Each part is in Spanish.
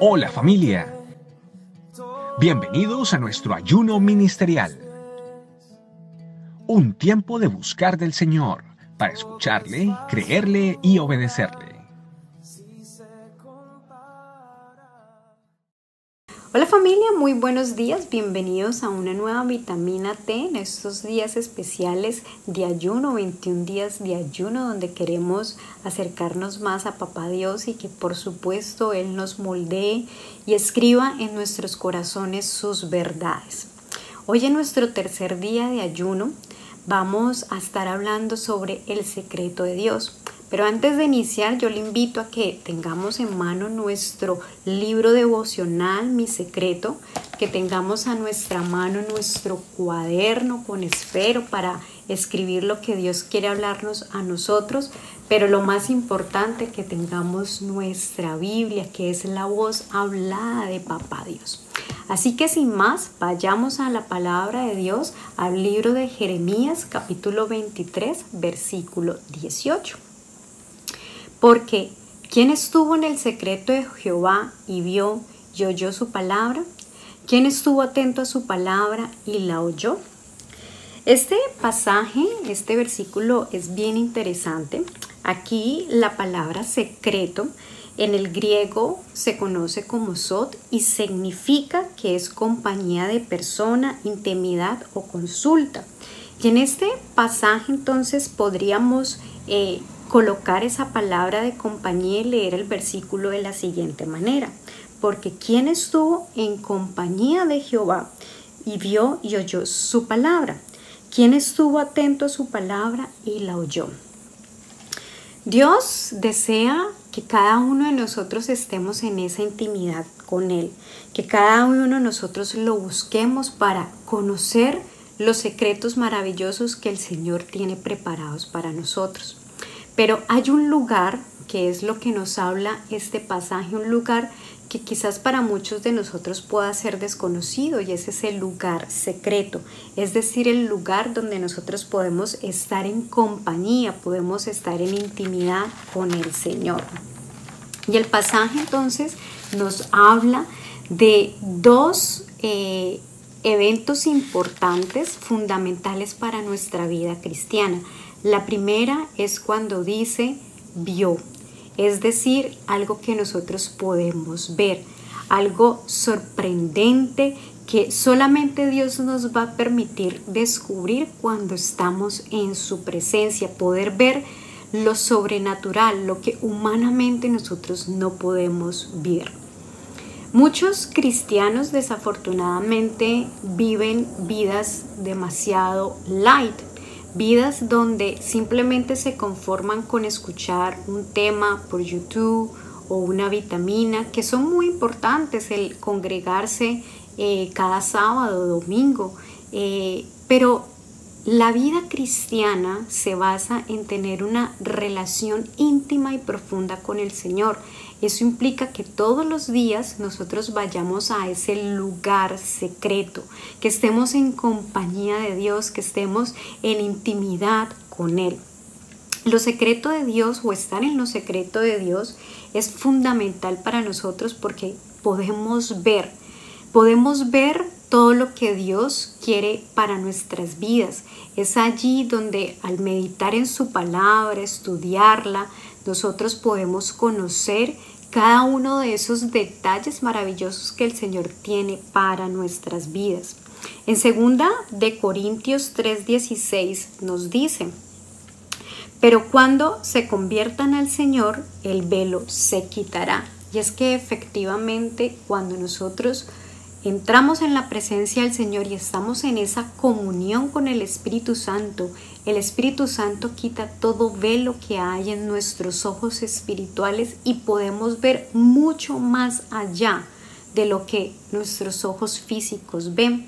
Hola familia. Bienvenidos a nuestro ayuno ministerial. Un tiempo de buscar del Señor para escucharle, creerle y obedecerle. Hola familia, muy buenos días, bienvenidos a una nueva vitamina T en estos días especiales de ayuno, 21 días de ayuno donde queremos acercarnos más a Papá Dios y que por supuesto Él nos moldee y escriba en nuestros corazones sus verdades. Hoy en nuestro tercer día de ayuno vamos a estar hablando sobre el secreto de Dios. Pero antes de iniciar, yo le invito a que tengamos en mano nuestro libro devocional, Mi Secreto, que tengamos a nuestra mano nuestro cuaderno con esfero para escribir lo que Dios quiere hablarnos a nosotros, pero lo más importante que tengamos nuestra Biblia, que es la voz hablada de Papá Dios. Así que sin más, vayamos a la palabra de Dios, al libro de Jeremías capítulo 23, versículo 18. Porque, ¿quién estuvo en el secreto de Jehová y vio y oyó su palabra? ¿Quién estuvo atento a su palabra y la oyó? Este pasaje, este versículo es bien interesante. Aquí la palabra secreto en el griego se conoce como sot y significa que es compañía de persona, intimidad o consulta. Y en este pasaje entonces podríamos eh, colocar esa palabra de compañía y leer el versículo de la siguiente manera. Porque quien estuvo en compañía de Jehová y vio y oyó su palabra. Quien estuvo atento a su palabra y la oyó. Dios desea que cada uno de nosotros estemos en esa intimidad con Él, que cada uno de nosotros lo busquemos para conocer los secretos maravillosos que el Señor tiene preparados para nosotros. Pero hay un lugar que es lo que nos habla este pasaje, un lugar que quizás para muchos de nosotros pueda ser desconocido y ese es el lugar secreto, es decir, el lugar donde nosotros podemos estar en compañía, podemos estar en intimidad con el Señor. Y el pasaje entonces nos habla de dos eh, eventos importantes, fundamentales para nuestra vida cristiana. La primera es cuando dice vio, es decir, algo que nosotros podemos ver, algo sorprendente que solamente Dios nos va a permitir descubrir cuando estamos en su presencia, poder ver lo sobrenatural, lo que humanamente nosotros no podemos ver. Muchos cristianos desafortunadamente viven vidas demasiado light, vidas donde simplemente se conforman con escuchar un tema por YouTube o una vitamina, que son muy importantes el congregarse eh, cada sábado o domingo, eh, pero la vida cristiana se basa en tener una relación íntima y profunda con el Señor. Eso implica que todos los días nosotros vayamos a ese lugar secreto, que estemos en compañía de Dios, que estemos en intimidad con Él. Lo secreto de Dios o estar en lo secreto de Dios es fundamental para nosotros porque podemos ver, podemos ver todo lo que Dios quiere para nuestras vidas. Es allí donde al meditar en su palabra, estudiarla, nosotros podemos conocer cada uno de esos detalles maravillosos que el Señor tiene para nuestras vidas. En segunda de Corintios 3:16 nos dice, pero cuando se conviertan al Señor, el velo se quitará. Y es que efectivamente cuando nosotros entramos en la presencia del Señor y estamos en esa comunión con el Espíritu Santo, el Espíritu Santo quita todo velo que hay en nuestros ojos espirituales y podemos ver mucho más allá de lo que nuestros ojos físicos ven.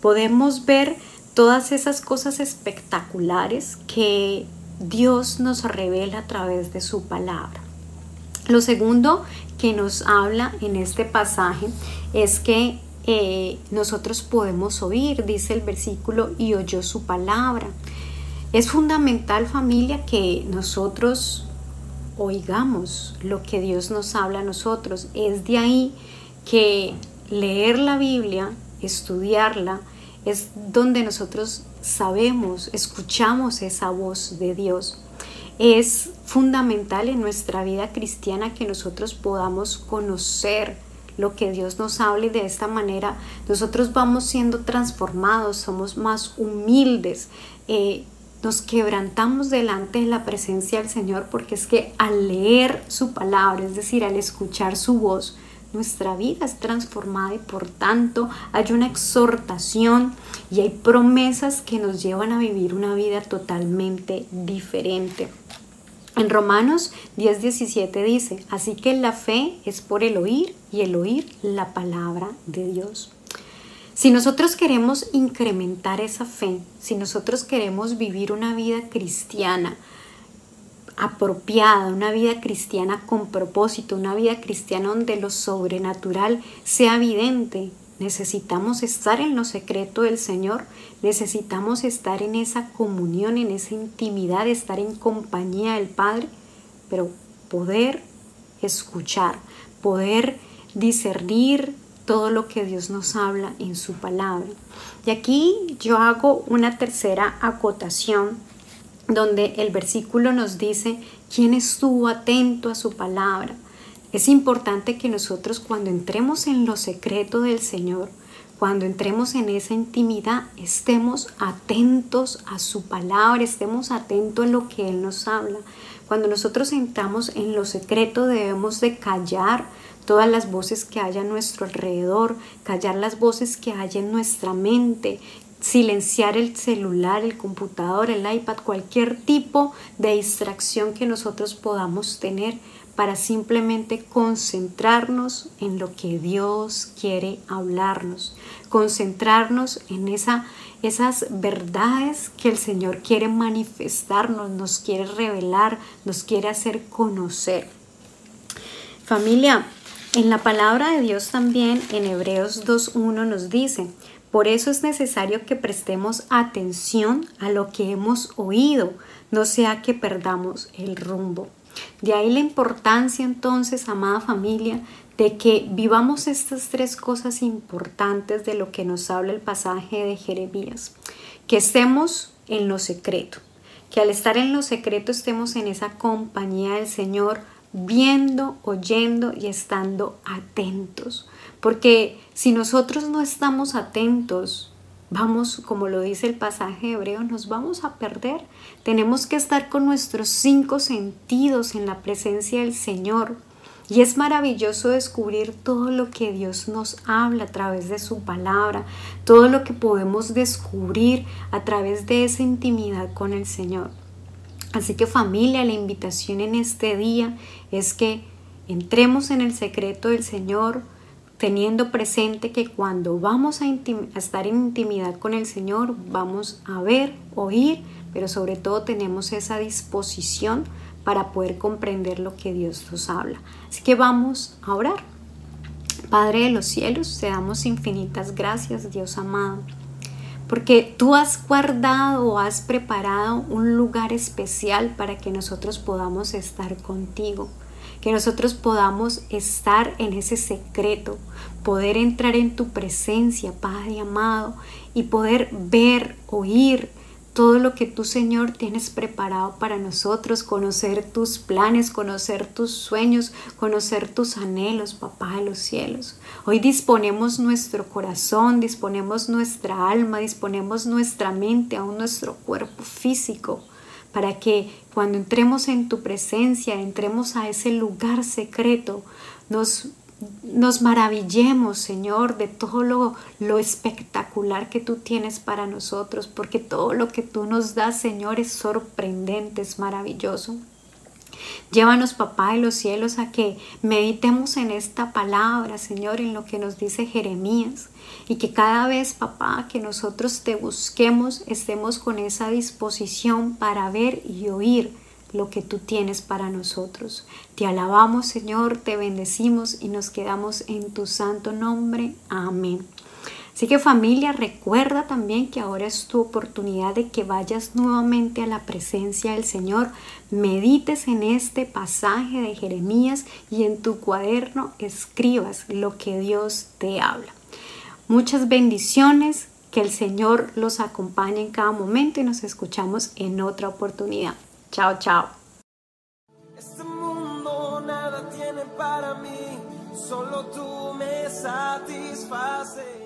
Podemos ver todas esas cosas espectaculares que Dios nos revela a través de su palabra. Lo segundo que nos habla en este pasaje es que eh, nosotros podemos oír, dice el versículo, y oyó su palabra. Es fundamental familia que nosotros oigamos lo que Dios nos habla a nosotros. Es de ahí que leer la Biblia, estudiarla, es donde nosotros sabemos, escuchamos esa voz de Dios. Es fundamental en nuestra vida cristiana que nosotros podamos conocer lo que Dios nos habla y de esta manera nosotros vamos siendo transformados, somos más humildes, eh, nos quebrantamos delante de la presencia del Señor porque es que al leer su palabra, es decir, al escuchar su voz, nuestra vida es transformada y por tanto hay una exhortación y hay promesas que nos llevan a vivir una vida totalmente diferente. En Romanos 10:17 dice, así que la fe es por el oír y el oír la palabra de Dios. Si nosotros queremos incrementar esa fe, si nosotros queremos vivir una vida cristiana apropiada, una vida cristiana con propósito, una vida cristiana donde lo sobrenatural sea evidente, Necesitamos estar en lo secreto del Señor, necesitamos estar en esa comunión, en esa intimidad, estar en compañía del Padre, pero poder escuchar, poder discernir todo lo que Dios nos habla en su palabra. Y aquí yo hago una tercera acotación donde el versículo nos dice, ¿quién estuvo atento a su palabra? Es importante que nosotros cuando entremos en lo secreto del Señor, cuando entremos en esa intimidad, estemos atentos a su palabra, estemos atentos a lo que Él nos habla. Cuando nosotros entramos en lo secreto debemos de callar todas las voces que haya a nuestro alrededor, callar las voces que haya en nuestra mente, silenciar el celular, el computador, el iPad, cualquier tipo de distracción que nosotros podamos tener para simplemente concentrarnos en lo que Dios quiere hablarnos, concentrarnos en esa, esas verdades que el Señor quiere manifestarnos, nos quiere revelar, nos quiere hacer conocer. Familia, en la palabra de Dios también en Hebreos 2.1 nos dice, por eso es necesario que prestemos atención a lo que hemos oído, no sea que perdamos el rumbo. De ahí la importancia entonces, amada familia, de que vivamos estas tres cosas importantes de lo que nos habla el pasaje de Jeremías. Que estemos en lo secreto, que al estar en lo secreto estemos en esa compañía del Señor, viendo, oyendo y estando atentos. Porque si nosotros no estamos atentos, vamos, como lo dice el pasaje hebreo, nos vamos a perder. Tenemos que estar con nuestros cinco sentidos en la presencia del Señor. Y es maravilloso descubrir todo lo que Dios nos habla a través de su palabra, todo lo que podemos descubrir a través de esa intimidad con el Señor. Así que familia, la invitación en este día es que entremos en el secreto del Señor, teniendo presente que cuando vamos a, estar en intimidad con el Señor, vamos a ver, oír, pero sobre todo tenemos esa disposición para poder comprender lo que Dios nos habla. Así que vamos a orar. Padre de los cielos, te damos infinitas gracias, Dios amado, porque tú has guardado o has preparado un lugar especial para que nosotros podamos estar contigo que nosotros podamos estar en ese secreto, poder entrar en tu presencia, Padre amado, y poder ver, oír todo lo que tú, Señor, tienes preparado para nosotros, conocer tus planes, conocer tus sueños, conocer tus anhelos, Papá de los cielos. Hoy disponemos nuestro corazón, disponemos nuestra alma, disponemos nuestra mente, aún nuestro cuerpo físico para que cuando entremos en tu presencia, entremos a ese lugar secreto, nos, nos maravillemos, Señor, de todo lo, lo espectacular que tú tienes para nosotros, porque todo lo que tú nos das, Señor, es sorprendente, es maravilloso. Llévanos, papá de los cielos, a que meditemos en esta palabra, Señor, en lo que nos dice Jeremías. Y que cada vez, papá, que nosotros te busquemos, estemos con esa disposición para ver y oír lo que tú tienes para nosotros. Te alabamos, Señor, te bendecimos y nos quedamos en tu santo nombre. Amén. Así que familia, recuerda también que ahora es tu oportunidad de que vayas nuevamente a la presencia del Señor, medites en este pasaje de Jeremías y en tu cuaderno escribas lo que Dios te habla. Muchas bendiciones, que el Señor los acompañe en cada momento y nos escuchamos en otra oportunidad. Chao, chao. Este mundo nada tiene para mí, solo tú me satisfaces.